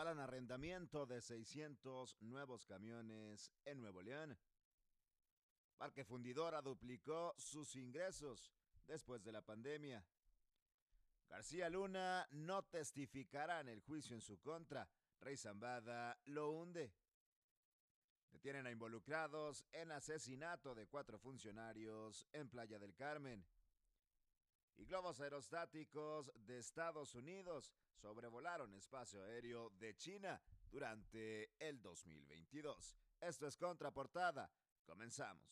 avalan arrendamiento de 600 nuevos camiones en Nuevo León. Parque Fundidora duplicó sus ingresos después de la pandemia. García Luna no testificará en el juicio en su contra. Rey Zambada lo hunde. Detienen a involucrados en asesinato de cuatro funcionarios en Playa del Carmen. Y globos aerostáticos de Estados Unidos sobrevolaron espacio aéreo de China durante el 2022. Esto es Contraportada. Comenzamos.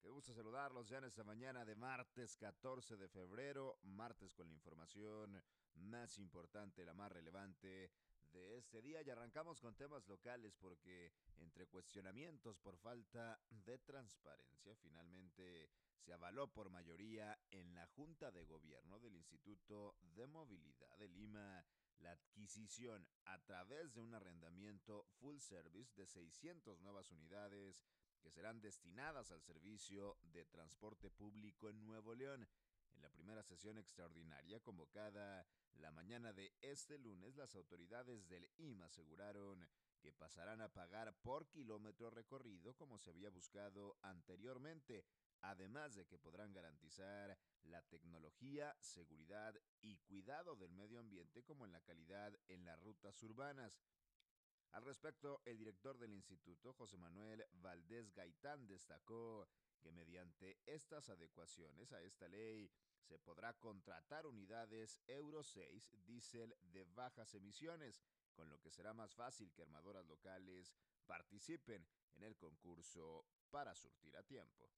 Qué gusto saludarlos ya en esta mañana de martes 14 de febrero, martes con la información más importante, la más relevante de este día y arrancamos con temas locales porque entre cuestionamientos por falta de transparencia finalmente se avaló por mayoría en la Junta de Gobierno del Instituto de Movilidad de Lima la adquisición a través de un arrendamiento full service de 600 nuevas unidades que serán destinadas al servicio de transporte público en Nuevo León. En la primera sesión extraordinaria convocada la mañana de este lunes, las autoridades del IMA aseguraron que pasarán a pagar por kilómetro recorrido como se había buscado anteriormente, además de que podrán garantizar la tecnología, seguridad y cuidado del medio ambiente como en la calidad en las rutas urbanas. Al respecto, el director del instituto, José Manuel Valdés Gaitán, destacó que mediante estas adecuaciones a esta ley se podrá contratar unidades Euro 6 diésel de bajas emisiones, con lo que será más fácil que armadoras locales participen en el concurso para surtir a tiempo.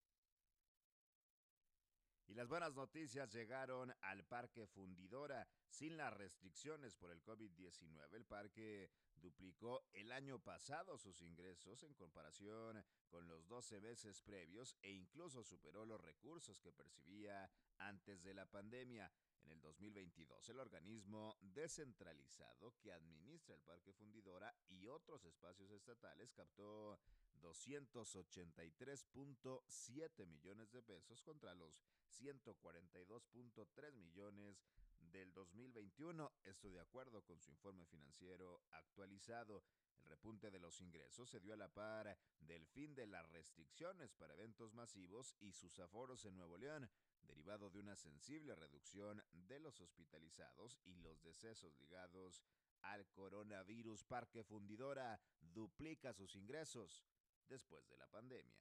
Y las buenas noticias llegaron al Parque Fundidora sin las restricciones por el COVID-19. El parque duplicó el año pasado sus ingresos en comparación con los 12 meses previos e incluso superó los recursos que percibía antes de la pandemia. En el 2022, el organismo descentralizado que administra el Parque Fundidora y otros espacios estatales captó 283.7 millones de pesos contra los 142.3 millones del 2021. Esto de acuerdo con su informe financiero actualizado. El repunte de los ingresos se dio a la par del fin de las restricciones para eventos masivos y sus aforos en Nuevo León, derivado de una sensible reducción de los hospitalizados y los decesos ligados al coronavirus. Parque Fundidora duplica sus ingresos después de la pandemia.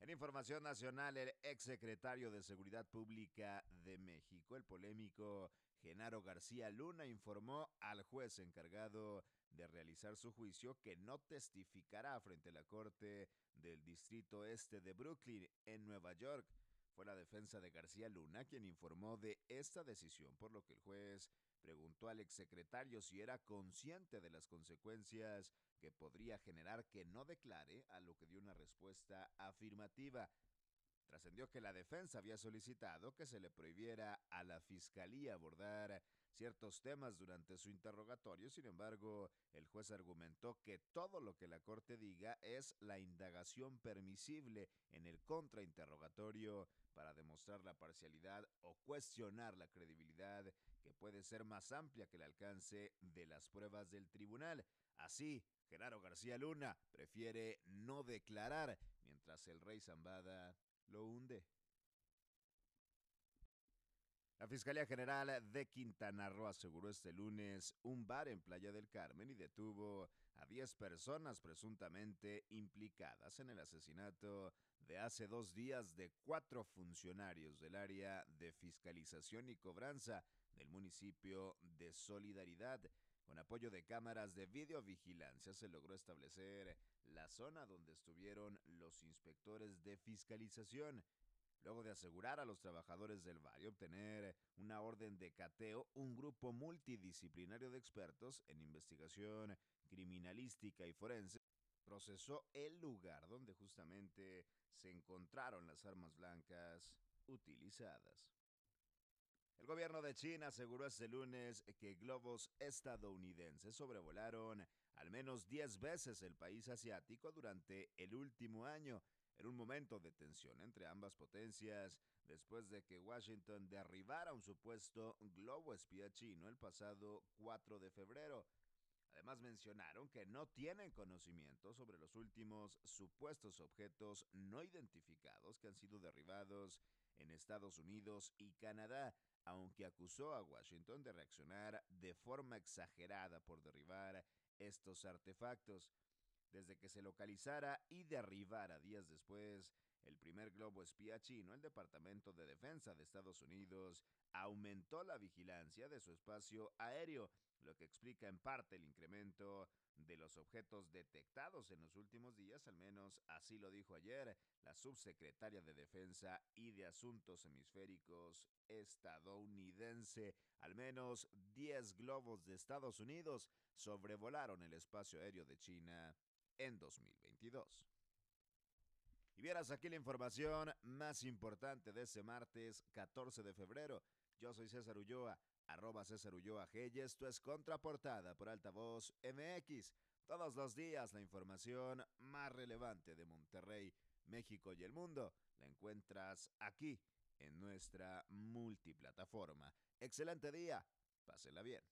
En información nacional, el exsecretario de Seguridad Pública de México, el polémico Genaro García Luna, informó al juez encargado de realizar su juicio que no testificará frente a la Corte del Distrito Este de Brooklyn, en Nueva York. Fue la defensa de García Luna quien informó de esta decisión, por lo que el juez preguntó al exsecretario si era consciente de las consecuencias podría generar que no declare, a lo que dio una respuesta afirmativa. Trascendió que la defensa había solicitado que se le prohibiera a la fiscalía abordar ciertos temas durante su interrogatorio, sin embargo, el juez argumentó que todo lo que la Corte diga es la indagación permisible en el contrainterrogatorio para demostrar la parcialidad o cuestionar la credibilidad que puede ser más amplia que el alcance de las pruebas del tribunal. Así, Genaro García Luna prefiere no declarar mientras el rey Zambada lo hunde. La Fiscalía General de Quintana Roo aseguró este lunes un bar en Playa del Carmen y detuvo a 10 personas presuntamente implicadas en el asesinato de hace dos días de cuatro funcionarios del área de fiscalización y cobranza del municipio de Solidaridad. Con apoyo de cámaras de videovigilancia se logró establecer la zona donde estuvieron los inspectores de fiscalización. Luego de asegurar a los trabajadores del bar y obtener una orden de cateo, un grupo multidisciplinario de expertos en investigación criminalística y forense procesó el lugar donde justamente se encontraron las armas blancas utilizadas. El gobierno de China aseguró este lunes que globos estadounidenses sobrevolaron al menos 10 veces el país asiático durante el último año. En un momento de tensión entre ambas potencias, después de que Washington derribara un supuesto globo espía chino el pasado 4 de febrero. Además mencionaron que no tienen conocimiento sobre los últimos supuestos objetos no identificados que han sido derribados en Estados Unidos y Canadá, aunque acusó a Washington de reaccionar de forma exagerada por derribar estos artefactos. Desde que se localizara y derribara días después el primer globo espía chino, el Departamento de Defensa de Estados Unidos aumentó la vigilancia de su espacio aéreo, lo que explica en parte el incremento de los objetos detectados en los últimos días, al menos así lo dijo ayer la subsecretaria de Defensa y de Asuntos Hemisféricos estadounidense. Al menos 10 globos de Estados Unidos sobrevolaron el espacio aéreo de China en 2022. Y vieras aquí la información más importante de ese martes 14 de febrero. Yo soy César Ulloa, arroba César Ulloa G y es Contraportada por Altavoz MX. Todos los días la información más relevante de Monterrey, México y el mundo la encuentras aquí en nuestra multiplataforma. Excelente día, pásela bien.